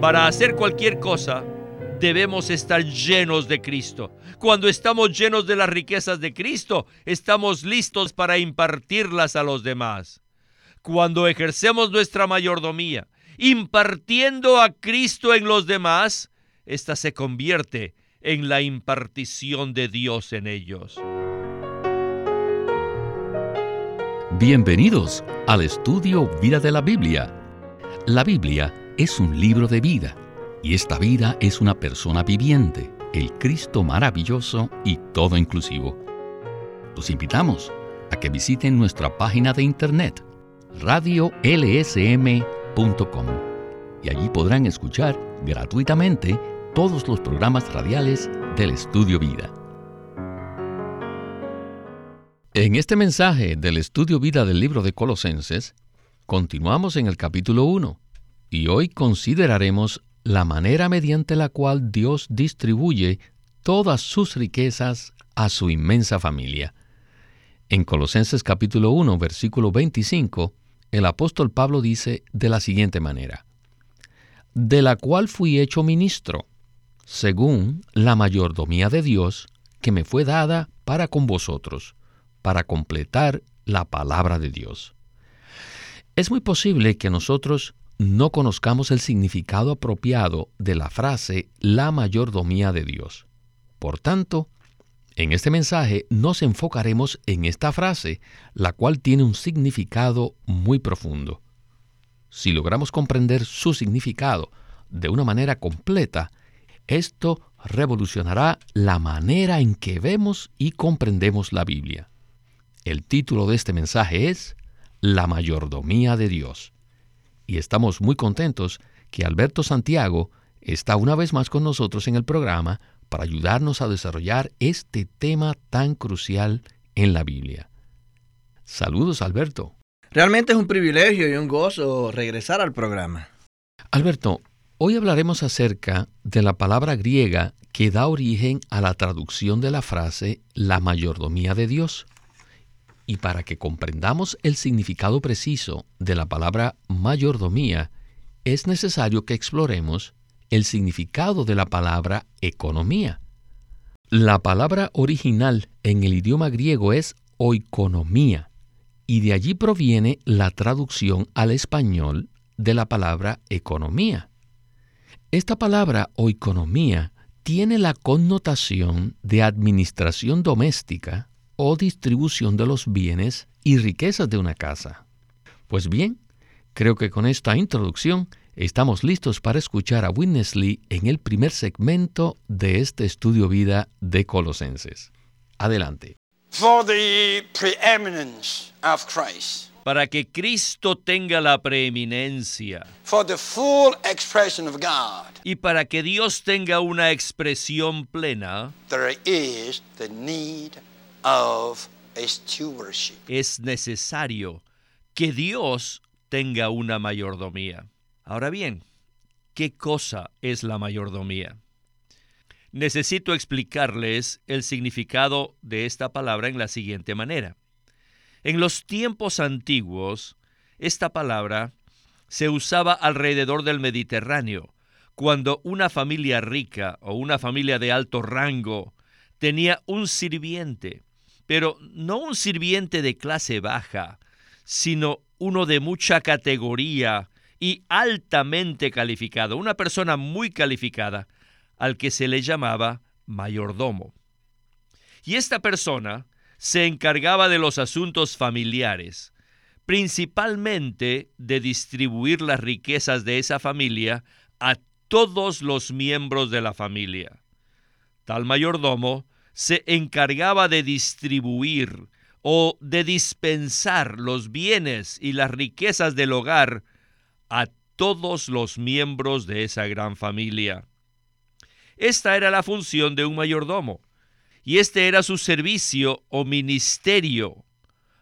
Para hacer cualquier cosa, debemos estar llenos de Cristo. Cuando estamos llenos de las riquezas de Cristo, estamos listos para impartirlas a los demás. Cuando ejercemos nuestra mayordomía, impartiendo a Cristo en los demás, ésta se convierte en la impartición de Dios en ellos. Bienvenidos al estudio Vida de la Biblia. La Biblia es un libro de vida y esta vida es una persona viviente, el Cristo maravilloso y todo inclusivo. Los invitamos a que visiten nuestra página de internet radiolsm.com y allí podrán escuchar gratuitamente todos los programas radiales del Estudio Vida. En este mensaje del Estudio Vida del libro de Colosenses, continuamos en el capítulo 1 y hoy consideraremos la manera mediante la cual Dios distribuye todas sus riquezas a su inmensa familia. En Colosenses capítulo 1, versículo 25, el apóstol Pablo dice de la siguiente manera, de la cual fui hecho ministro, según la mayordomía de Dios que me fue dada para con vosotros, para completar la palabra de Dios. Es muy posible que nosotros no conozcamos el significado apropiado de la frase la mayordomía de Dios. Por tanto, en este mensaje nos enfocaremos en esta frase, la cual tiene un significado muy profundo. Si logramos comprender su significado de una manera completa, esto revolucionará la manera en que vemos y comprendemos la Biblia. El título de este mensaje es La mayordomía de Dios y estamos muy contentos que Alberto Santiago está una vez más con nosotros en el programa para ayudarnos a desarrollar este tema tan crucial en la Biblia. Saludos, Alberto. Realmente es un privilegio y un gozo regresar al programa. Alberto, hoy hablaremos acerca de la palabra griega que da origen a la traducción de la frase la mayordomía de Dios. Y para que comprendamos el significado preciso de la palabra mayordomía, es necesario que exploremos el significado de la palabra economía. La palabra original en el idioma griego es oikonomía, y de allí proviene la traducción al español de la palabra economía. Esta palabra oikonomía tiene la connotación de administración doméstica o distribución de los bienes y riquezas de una casa. Pues bien, creo que con esta introducción estamos listos para escuchar a Witness Lee en el primer segmento de este estudio vida de Colosenses. Adelante. para que Cristo tenga la preeminencia y para que Dios tenga una expresión plena, there is the need es necesario que Dios tenga una mayordomía. Ahora bien, ¿qué cosa es la mayordomía? Necesito explicarles el significado de esta palabra en la siguiente manera. En los tiempos antiguos, esta palabra se usaba alrededor del Mediterráneo, cuando una familia rica o una familia de alto rango tenía un sirviente pero no un sirviente de clase baja, sino uno de mucha categoría y altamente calificado, una persona muy calificada, al que se le llamaba mayordomo. Y esta persona se encargaba de los asuntos familiares, principalmente de distribuir las riquezas de esa familia a todos los miembros de la familia. Tal mayordomo se encargaba de distribuir o de dispensar los bienes y las riquezas del hogar a todos los miembros de esa gran familia. Esta era la función de un mayordomo, y este era su servicio o ministerio,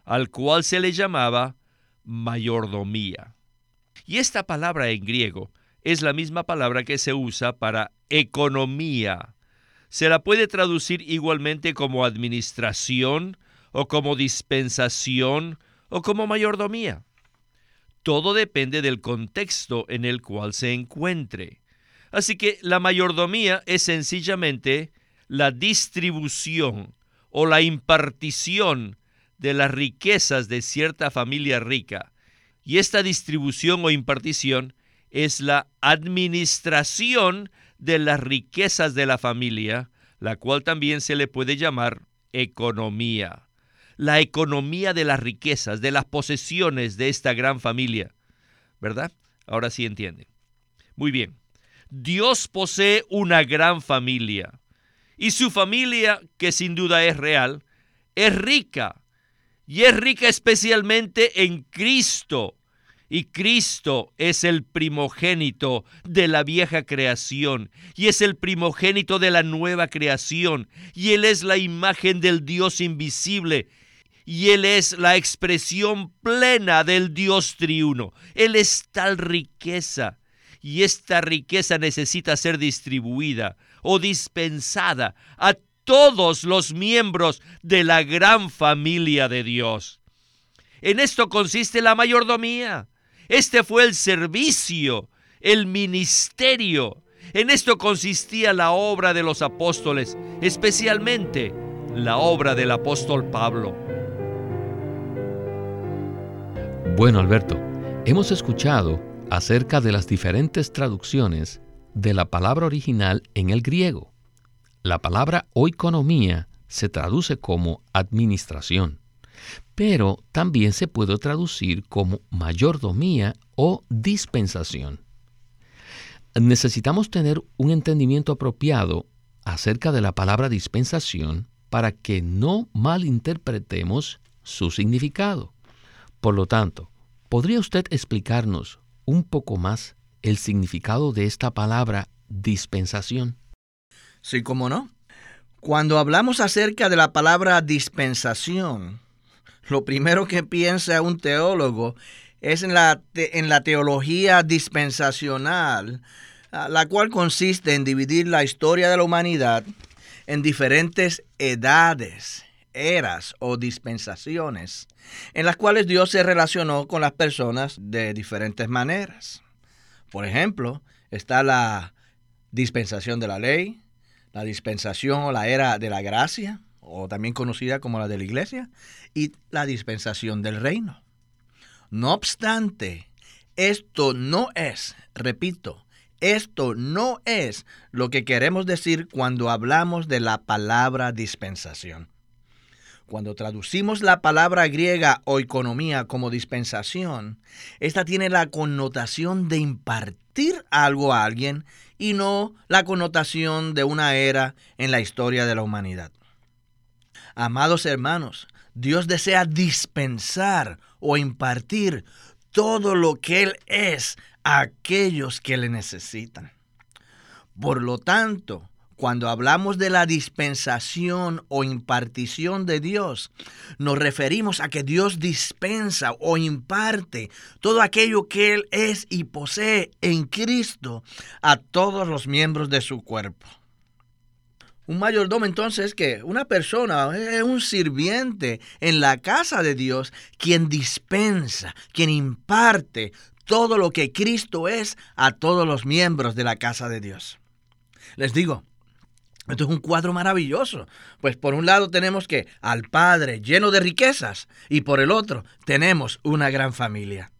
al cual se le llamaba mayordomía. Y esta palabra en griego es la misma palabra que se usa para economía se la puede traducir igualmente como administración o como dispensación o como mayordomía. Todo depende del contexto en el cual se encuentre. Así que la mayordomía es sencillamente la distribución o la impartición de las riquezas de cierta familia rica. Y esta distribución o impartición es la administración de las riquezas de la familia, la cual también se le puede llamar economía. La economía de las riquezas, de las posesiones de esta gran familia. ¿Verdad? Ahora sí entiende. Muy bien. Dios posee una gran familia. Y su familia, que sin duda es real, es rica. Y es rica especialmente en Cristo. Y Cristo es el primogénito de la vieja creación y es el primogénito de la nueva creación y Él es la imagen del Dios invisible y Él es la expresión plena del Dios triuno. Él es tal riqueza y esta riqueza necesita ser distribuida o dispensada a todos los miembros de la gran familia de Dios. En esto consiste la mayordomía. Este fue el servicio, el ministerio. En esto consistía la obra de los apóstoles, especialmente la obra del apóstol Pablo. Bueno, Alberto, hemos escuchado acerca de las diferentes traducciones de la palabra original en el griego. La palabra oikonomía se traduce como administración, pero también se puede traducir como mayordomía o dispensación. Necesitamos tener un entendimiento apropiado acerca de la palabra dispensación para que no malinterpretemos su significado. Por lo tanto, ¿podría usted explicarnos un poco más el significado de esta palabra dispensación? Sí, cómo no. Cuando hablamos acerca de la palabra dispensación, lo primero que piensa un teólogo es en la, en la teología dispensacional, ah, la cual consiste en dividir la historia de la humanidad en diferentes edades eras o dispensaciones en las cuales Dios se relacionó con las personas de diferentes maneras. Por ejemplo, está la dispensación de la ley, la dispensación o la era de la gracia, o también conocida como la de la iglesia, y la dispensación del reino. No obstante, esto no es, repito, esto no es lo que queremos decir cuando hablamos de la palabra dispensación. Cuando traducimos la palabra griega o economía como dispensación, esta tiene la connotación de impartir algo a alguien y no la connotación de una era en la historia de la humanidad. Amados hermanos, Dios desea dispensar o impartir todo lo que Él es a aquellos que le necesitan. Por lo tanto, cuando hablamos de la dispensación o impartición de Dios, nos referimos a que Dios dispensa o imparte todo aquello que Él es y posee en Cristo a todos los miembros de su cuerpo. Un mayordomo entonces que una persona, es un sirviente en la casa de Dios, quien dispensa, quien imparte todo lo que Cristo es a todos los miembros de la casa de Dios. Les digo, esto es un cuadro maravilloso. Pues por un lado tenemos que al Padre lleno de riquezas y por el otro tenemos una gran familia.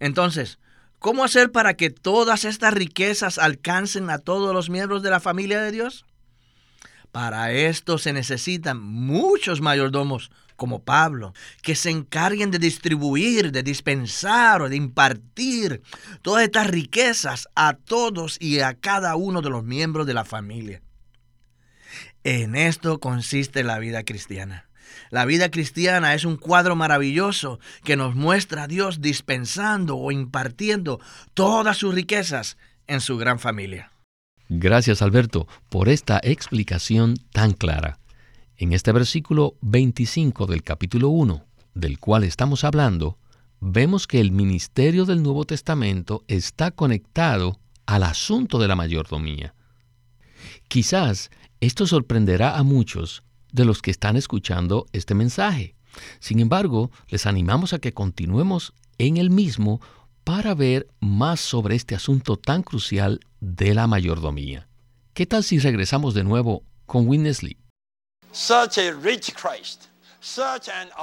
Entonces, ¿cómo hacer para que todas estas riquezas alcancen a todos los miembros de la familia de Dios? Para esto se necesitan muchos mayordomos como Pablo, que se encarguen de distribuir, de dispensar o de impartir todas estas riquezas a todos y a cada uno de los miembros de la familia. En esto consiste la vida cristiana. La vida cristiana es un cuadro maravilloso que nos muestra a Dios dispensando o impartiendo todas sus riquezas en su gran familia. Gracias Alberto por esta explicación tan clara. En este versículo 25 del capítulo 1, del cual estamos hablando, vemos que el ministerio del Nuevo Testamento está conectado al asunto de la mayordomía. Quizás esto sorprenderá a muchos de los que están escuchando este mensaje. Sin embargo, les animamos a que continuemos en el mismo para ver más sobre este asunto tan crucial de la mayordomía. ¿Qué tal si regresamos de nuevo con Witness Lee?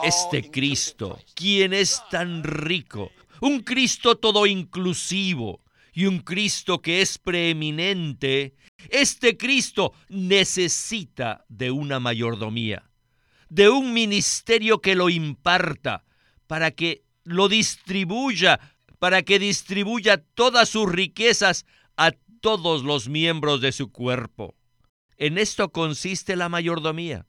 Este Cristo, quien es tan rico, un Cristo todo inclusivo y un Cristo que es preeminente, este Cristo necesita de una mayordomía, de un ministerio que lo imparta, para que lo distribuya, para que distribuya todas sus riquezas a todos los miembros de su cuerpo. En esto consiste la mayordomía.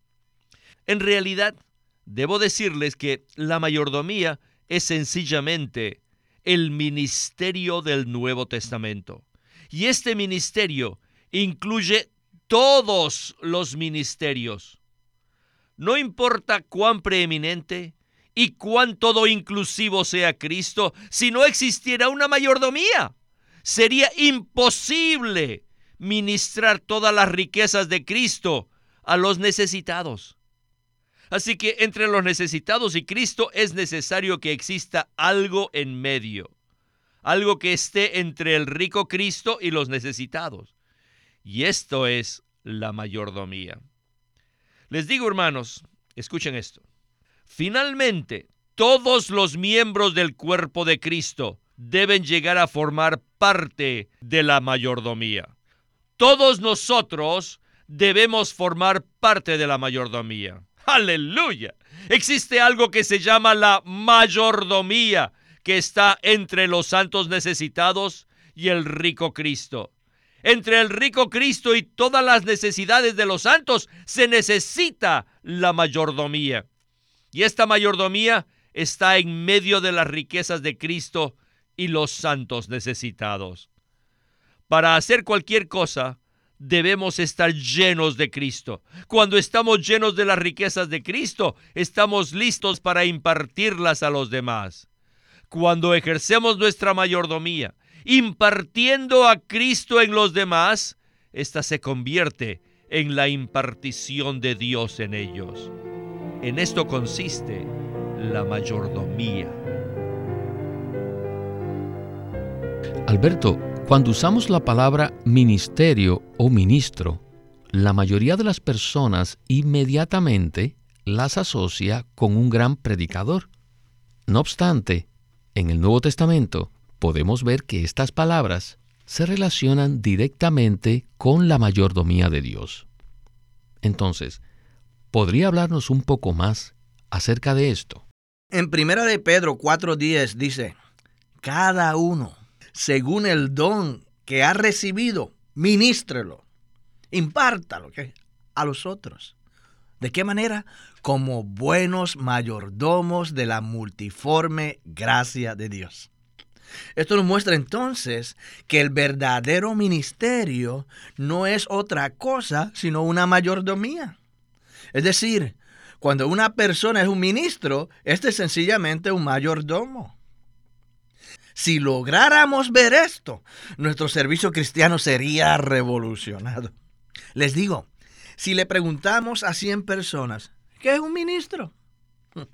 En realidad, debo decirles que la mayordomía es sencillamente el ministerio del Nuevo Testamento. Y este ministerio incluye todos los ministerios. No importa cuán preeminente y cuán todo inclusivo sea Cristo, si no existiera una mayordomía, sería imposible ministrar todas las riquezas de Cristo a los necesitados. Así que entre los necesitados y Cristo es necesario que exista algo en medio, algo que esté entre el rico Cristo y los necesitados. Y esto es la mayordomía. Les digo, hermanos, escuchen esto. Finalmente, todos los miembros del cuerpo de Cristo deben llegar a formar parte de la mayordomía. Todos nosotros debemos formar parte de la mayordomía. Aleluya. Existe algo que se llama la mayordomía, que está entre los santos necesitados y el rico Cristo. Entre el rico Cristo y todas las necesidades de los santos se necesita la mayordomía. Y esta mayordomía está en medio de las riquezas de Cristo y los santos necesitados. Para hacer cualquier cosa, debemos estar llenos de Cristo. Cuando estamos llenos de las riquezas de Cristo, estamos listos para impartirlas a los demás. Cuando ejercemos nuestra mayordomía, impartiendo a Cristo en los demás, ésta se convierte en la impartición de Dios en ellos. En esto consiste la mayordomía. Alberto, cuando usamos la palabra ministerio o ministro, la mayoría de las personas inmediatamente las asocia con un gran predicador. No obstante, en el Nuevo Testamento podemos ver que estas palabras se relacionan directamente con la mayordomía de Dios. Entonces, ¿podría hablarnos un poco más acerca de esto? En primera de Pedro 4:10 dice, cada uno según el don que ha recibido, ministrelo, impártalo a los otros. ¿De qué manera? Como buenos mayordomos de la multiforme gracia de Dios. Esto nos muestra entonces que el verdadero ministerio no es otra cosa sino una mayordomía. Es decir, cuando una persona es un ministro, este es sencillamente un mayordomo. Si lográramos ver esto, nuestro servicio cristiano sería revolucionado. Les digo, si le preguntamos a 100 personas, ¿qué es un ministro?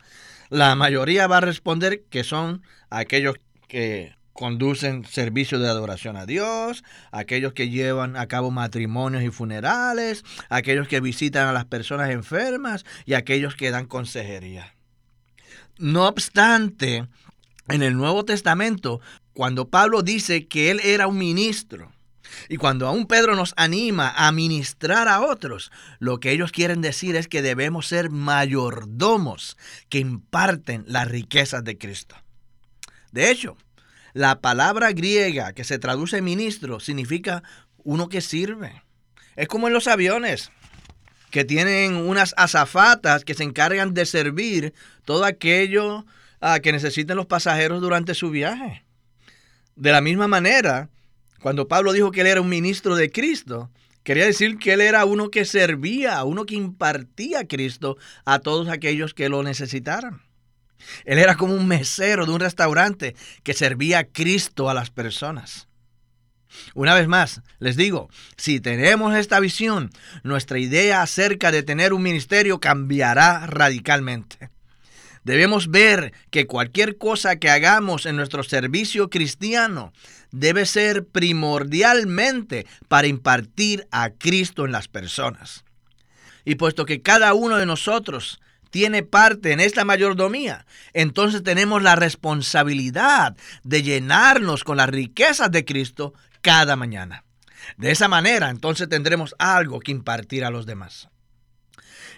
La mayoría va a responder que son aquellos que conducen servicios de adoración a Dios, aquellos que llevan a cabo matrimonios y funerales, aquellos que visitan a las personas enfermas y aquellos que dan consejería. No obstante, en el Nuevo Testamento, cuando Pablo dice que él era un ministro, y cuando aún Pedro nos anima a ministrar a otros, lo que ellos quieren decir es que debemos ser mayordomos que imparten las riquezas de Cristo. De hecho, la palabra griega que se traduce ministro significa uno que sirve. Es como en los aviones, que tienen unas azafatas que se encargan de servir todo aquello que necesiten los pasajeros durante su viaje. De la misma manera, cuando Pablo dijo que él era un ministro de Cristo, quería decir que él era uno que servía, uno que impartía a Cristo a todos aquellos que lo necesitaran. Él era como un mesero de un restaurante que servía a Cristo a las personas. Una vez más, les digo, si tenemos esta visión, nuestra idea acerca de tener un ministerio cambiará radicalmente. Debemos ver que cualquier cosa que hagamos en nuestro servicio cristiano debe ser primordialmente para impartir a Cristo en las personas. Y puesto que cada uno de nosotros tiene parte en esta mayordomía, entonces tenemos la responsabilidad de llenarnos con las riquezas de Cristo cada mañana. De esa manera, entonces tendremos algo que impartir a los demás.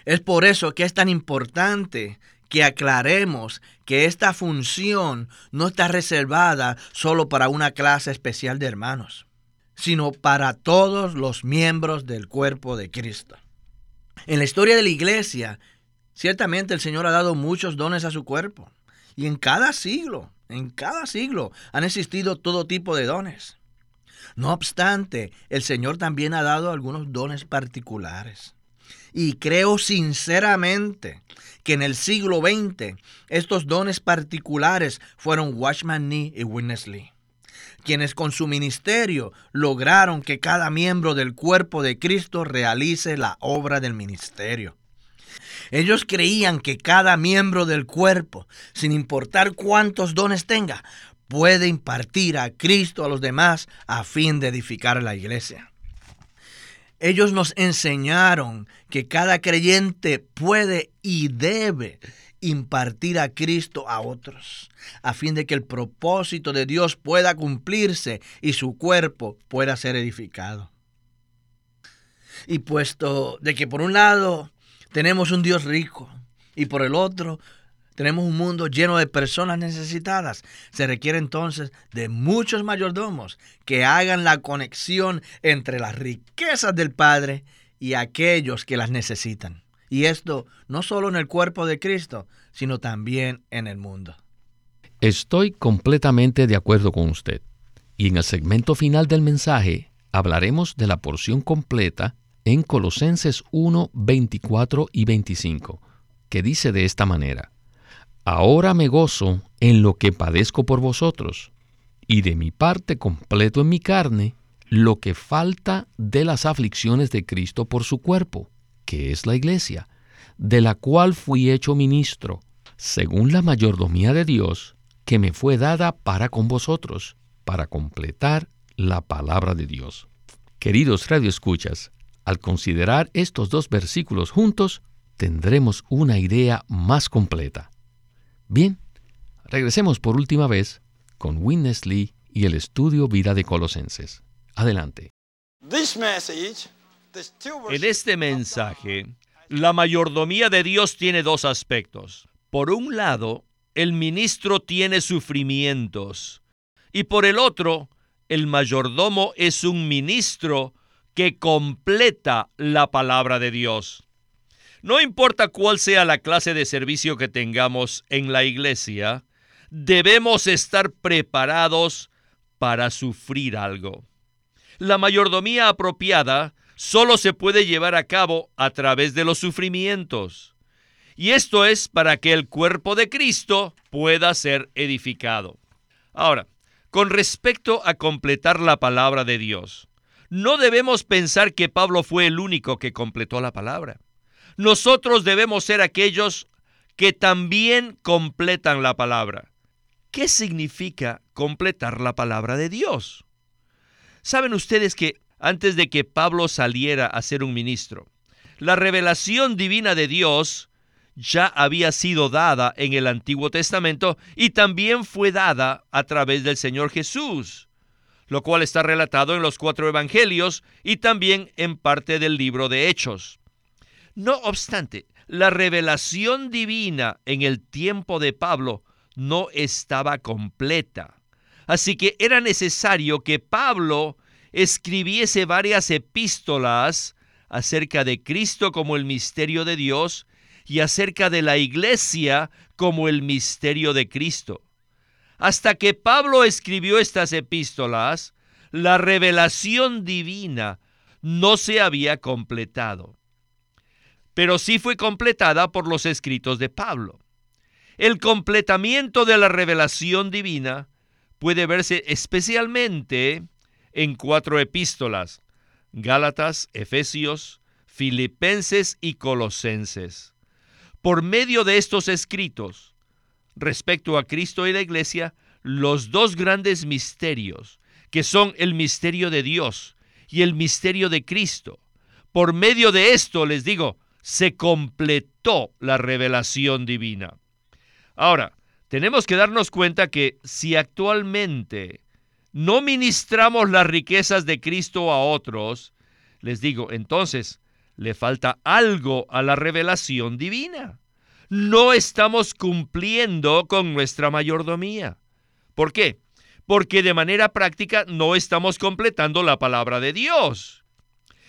Es por eso que es tan importante que aclaremos que esta función no está reservada solo para una clase especial de hermanos, sino para todos los miembros del cuerpo de Cristo. En la historia de la iglesia, ciertamente el Señor ha dado muchos dones a su cuerpo, y en cada siglo, en cada siglo han existido todo tipo de dones. No obstante, el Señor también ha dado algunos dones particulares. Y creo sinceramente que en el siglo XX estos dones particulares fueron Watchman Nee y Witness Lee, quienes con su ministerio lograron que cada miembro del cuerpo de Cristo realice la obra del ministerio. Ellos creían que cada miembro del cuerpo, sin importar cuántos dones tenga, puede impartir a Cristo a los demás a fin de edificar la iglesia. Ellos nos enseñaron que cada creyente puede y debe impartir a Cristo a otros, a fin de que el propósito de Dios pueda cumplirse y su cuerpo pueda ser edificado. Y puesto de que por un lado tenemos un Dios rico y por el otro tenemos un mundo lleno de personas necesitadas. Se requiere entonces de muchos mayordomos que hagan la conexión entre las riquezas del Padre y aquellos que las necesitan. Y esto no solo en el cuerpo de Cristo, sino también en el mundo. Estoy completamente de acuerdo con usted. Y en el segmento final del mensaje hablaremos de la porción completa en Colosenses 1, 24 y 25, que dice de esta manera. Ahora me gozo en lo que padezco por vosotros, y de mi parte completo en mi carne lo que falta de las aflicciones de Cristo por su cuerpo, que es la iglesia, de la cual fui hecho ministro, según la mayordomía de Dios, que me fue dada para con vosotros, para completar la palabra de Dios. Queridos radioescuchas, al considerar estos dos versículos juntos, tendremos una idea más completa. Bien, regresemos por última vez con Witness Lee y el estudio Vida de Colosenses. Adelante. En este mensaje, la mayordomía de Dios tiene dos aspectos. Por un lado, el ministro tiene sufrimientos y por el otro, el mayordomo es un ministro que completa la palabra de Dios. No importa cuál sea la clase de servicio que tengamos en la iglesia, debemos estar preparados para sufrir algo. La mayordomía apropiada solo se puede llevar a cabo a través de los sufrimientos. Y esto es para que el cuerpo de Cristo pueda ser edificado. Ahora, con respecto a completar la palabra de Dios, no debemos pensar que Pablo fue el único que completó la palabra nosotros debemos ser aquellos que también completan la palabra. ¿Qué significa completar la palabra de Dios? Saben ustedes que antes de que Pablo saliera a ser un ministro, la revelación divina de Dios ya había sido dada en el Antiguo Testamento y también fue dada a través del Señor Jesús, lo cual está relatado en los cuatro evangelios y también en parte del libro de Hechos. No obstante, la revelación divina en el tiempo de Pablo no estaba completa. Así que era necesario que Pablo escribiese varias epístolas acerca de Cristo como el misterio de Dios y acerca de la iglesia como el misterio de Cristo. Hasta que Pablo escribió estas epístolas, la revelación divina no se había completado pero sí fue completada por los escritos de Pablo. El completamiento de la revelación divina puede verse especialmente en cuatro epístolas, Gálatas, Efesios, Filipenses y Colosenses. Por medio de estos escritos, respecto a Cristo y la iglesia los dos grandes misterios, que son el misterio de Dios y el misterio de Cristo. Por medio de esto, les digo, se completó la revelación divina. Ahora, tenemos que darnos cuenta que si actualmente no ministramos las riquezas de Cristo a otros, les digo, entonces le falta algo a la revelación divina. No estamos cumpliendo con nuestra mayordomía. ¿Por qué? Porque de manera práctica no estamos completando la palabra de Dios.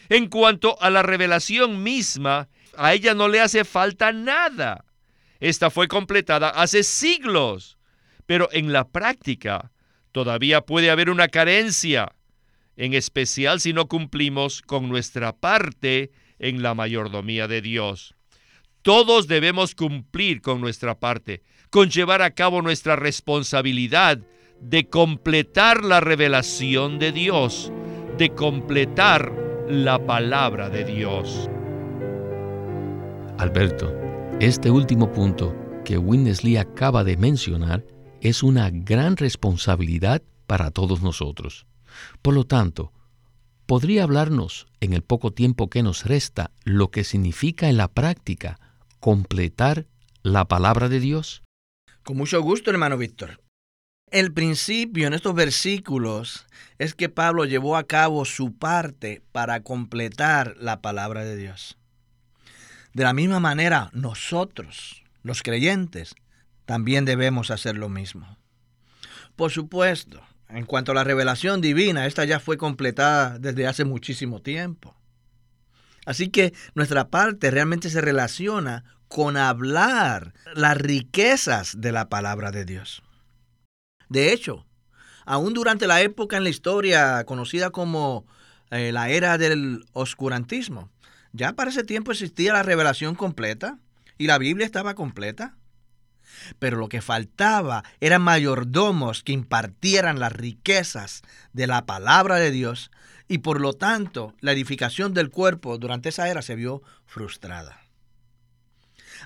En cuanto a la revelación misma, a ella no le hace falta nada. Esta fue completada hace siglos, pero en la práctica todavía puede haber una carencia, en especial si no cumplimos con nuestra parte en la mayordomía de Dios. Todos debemos cumplir con nuestra parte, con llevar a cabo nuestra responsabilidad de completar la revelación de Dios, de completar la palabra de Dios. Alberto, este último punto que Winnesley acaba de mencionar es una gran responsabilidad para todos nosotros. Por lo tanto, ¿podría hablarnos en el poco tiempo que nos resta lo que significa en la práctica completar la palabra de Dios? Con mucho gusto, hermano Víctor. El principio en estos versículos es que Pablo llevó a cabo su parte para completar la palabra de Dios. De la misma manera, nosotros, los creyentes, también debemos hacer lo mismo. Por supuesto, en cuanto a la revelación divina, esta ya fue completada desde hace muchísimo tiempo. Así que nuestra parte realmente se relaciona con hablar las riquezas de la palabra de Dios. De hecho, aún durante la época en la historia conocida como eh, la era del oscurantismo, ya para ese tiempo existía la revelación completa y la Biblia estaba completa. Pero lo que faltaba eran mayordomos que impartieran las riquezas de la palabra de Dios y por lo tanto la edificación del cuerpo durante esa era se vio frustrada.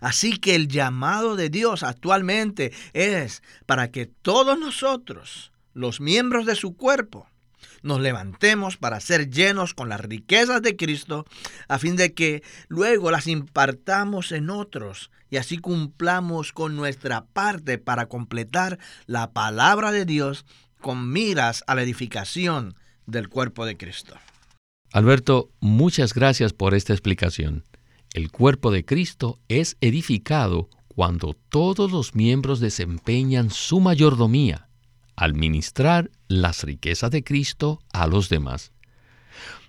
Así que el llamado de Dios actualmente es para que todos nosotros, los miembros de su cuerpo, nos levantemos para ser llenos con las riquezas de Cristo, a fin de que luego las impartamos en otros y así cumplamos con nuestra parte para completar la palabra de Dios con miras a la edificación del cuerpo de Cristo. Alberto, muchas gracias por esta explicación. El cuerpo de Cristo es edificado cuando todos los miembros desempeñan su mayordomía al ministrar las riquezas de Cristo a los demás.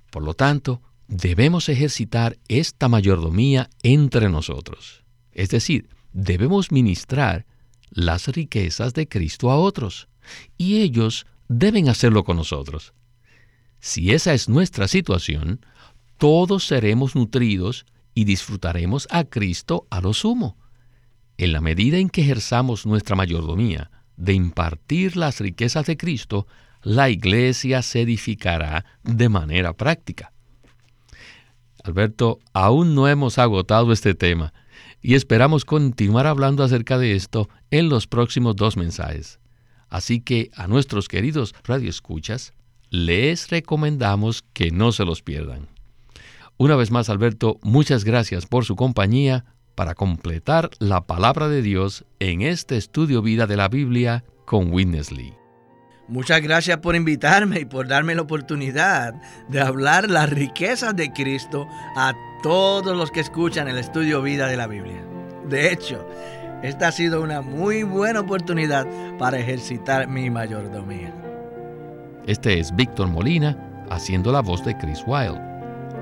Por lo tanto, debemos ejercitar esta mayordomía entre nosotros. Es decir, debemos ministrar las riquezas de Cristo a otros, y ellos deben hacerlo con nosotros. Si esa es nuestra situación, todos seremos nutridos y disfrutaremos a Cristo a lo sumo. En la medida en que ejerzamos nuestra mayordomía de impartir las riquezas de Cristo, la iglesia se edificará de manera práctica. Alberto, aún no hemos agotado este tema y esperamos continuar hablando acerca de esto en los próximos dos mensajes. Así que a nuestros queridos radioescuchas, les recomendamos que no se los pierdan. Una vez más, Alberto, muchas gracias por su compañía para completar la palabra de Dios en este estudio vida de la Biblia con Witness Lee. Muchas gracias por invitarme y por darme la oportunidad de hablar las riquezas de Cristo a todos los que escuchan el estudio vida de la Biblia. De hecho, esta ha sido una muy buena oportunidad para ejercitar mi mayordomía. Este es Víctor Molina haciendo la voz de Chris Wilde,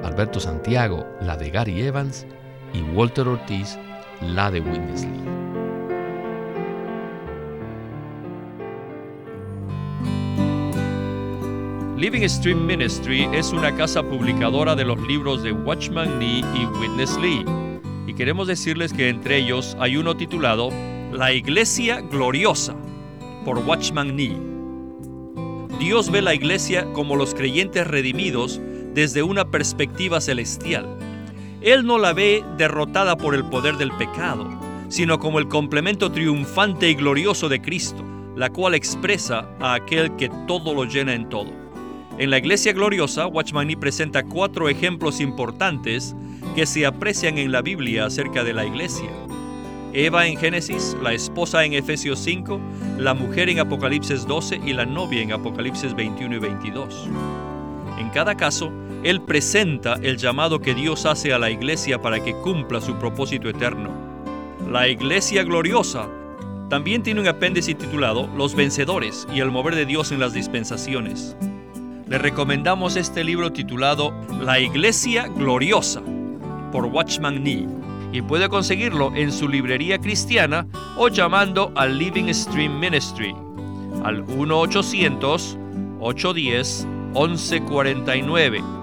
Alberto Santiago la de Gary Evans y Walter Ortiz la de Witness Lee. Living Stream Ministry es una casa publicadora de los libros de Watchman Nee y Witness Lee. Y queremos decirles que entre ellos hay uno titulado La Iglesia Gloriosa por Watchman Nee. Dios ve la iglesia como los creyentes redimidos desde una perspectiva celestial. Él no la ve derrotada por el poder del pecado, sino como el complemento triunfante y glorioso de Cristo, la cual expresa a aquel que todo lo llena en todo. En la Iglesia Gloriosa, Watchman Nee presenta cuatro ejemplos importantes que se aprecian en la Biblia acerca de la Iglesia. Eva en Génesis, la esposa en Efesios 5, la mujer en Apocalipsis 12 y la novia en Apocalipsis 21 y 22. En cada caso, él presenta el llamado que Dios hace a la iglesia para que cumpla su propósito eterno. La iglesia gloriosa también tiene un apéndice titulado Los vencedores y el mover de Dios en las dispensaciones. Le recomendamos este libro titulado La iglesia gloriosa por Watchman Nee y puede conseguirlo en su librería cristiana o llamando al Living Stream Ministry al 1-800-810-1149.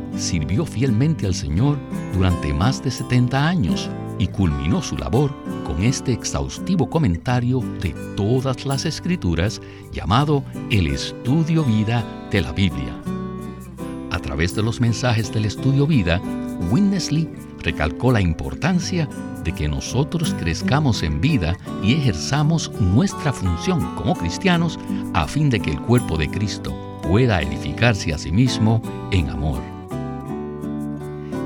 sirvió fielmente al Señor durante más de 70 años y culminó su labor con este exhaustivo comentario de todas las escrituras llamado el Estudio Vida de la Biblia. A través de los mensajes del Estudio Vida, Winnesley recalcó la importancia de que nosotros crezcamos en vida y ejerzamos nuestra función como cristianos a fin de que el cuerpo de Cristo pueda edificarse a sí mismo en amor.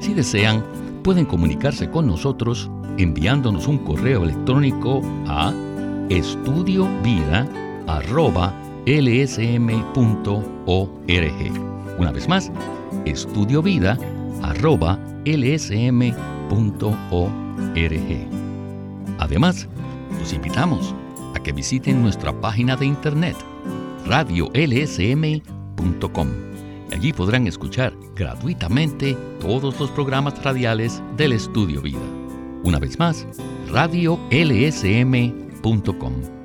Si desean, pueden comunicarse con nosotros enviándonos un correo electrónico a estudiovida.com lsm.org. Una vez más, estudiovida.lsm.org. Además, los invitamos a que visiten nuestra página de internet radiolsm.com allí podrán escuchar gratuitamente todos los programas radiales del Estudio Vida. Una vez más, radiolsm.com.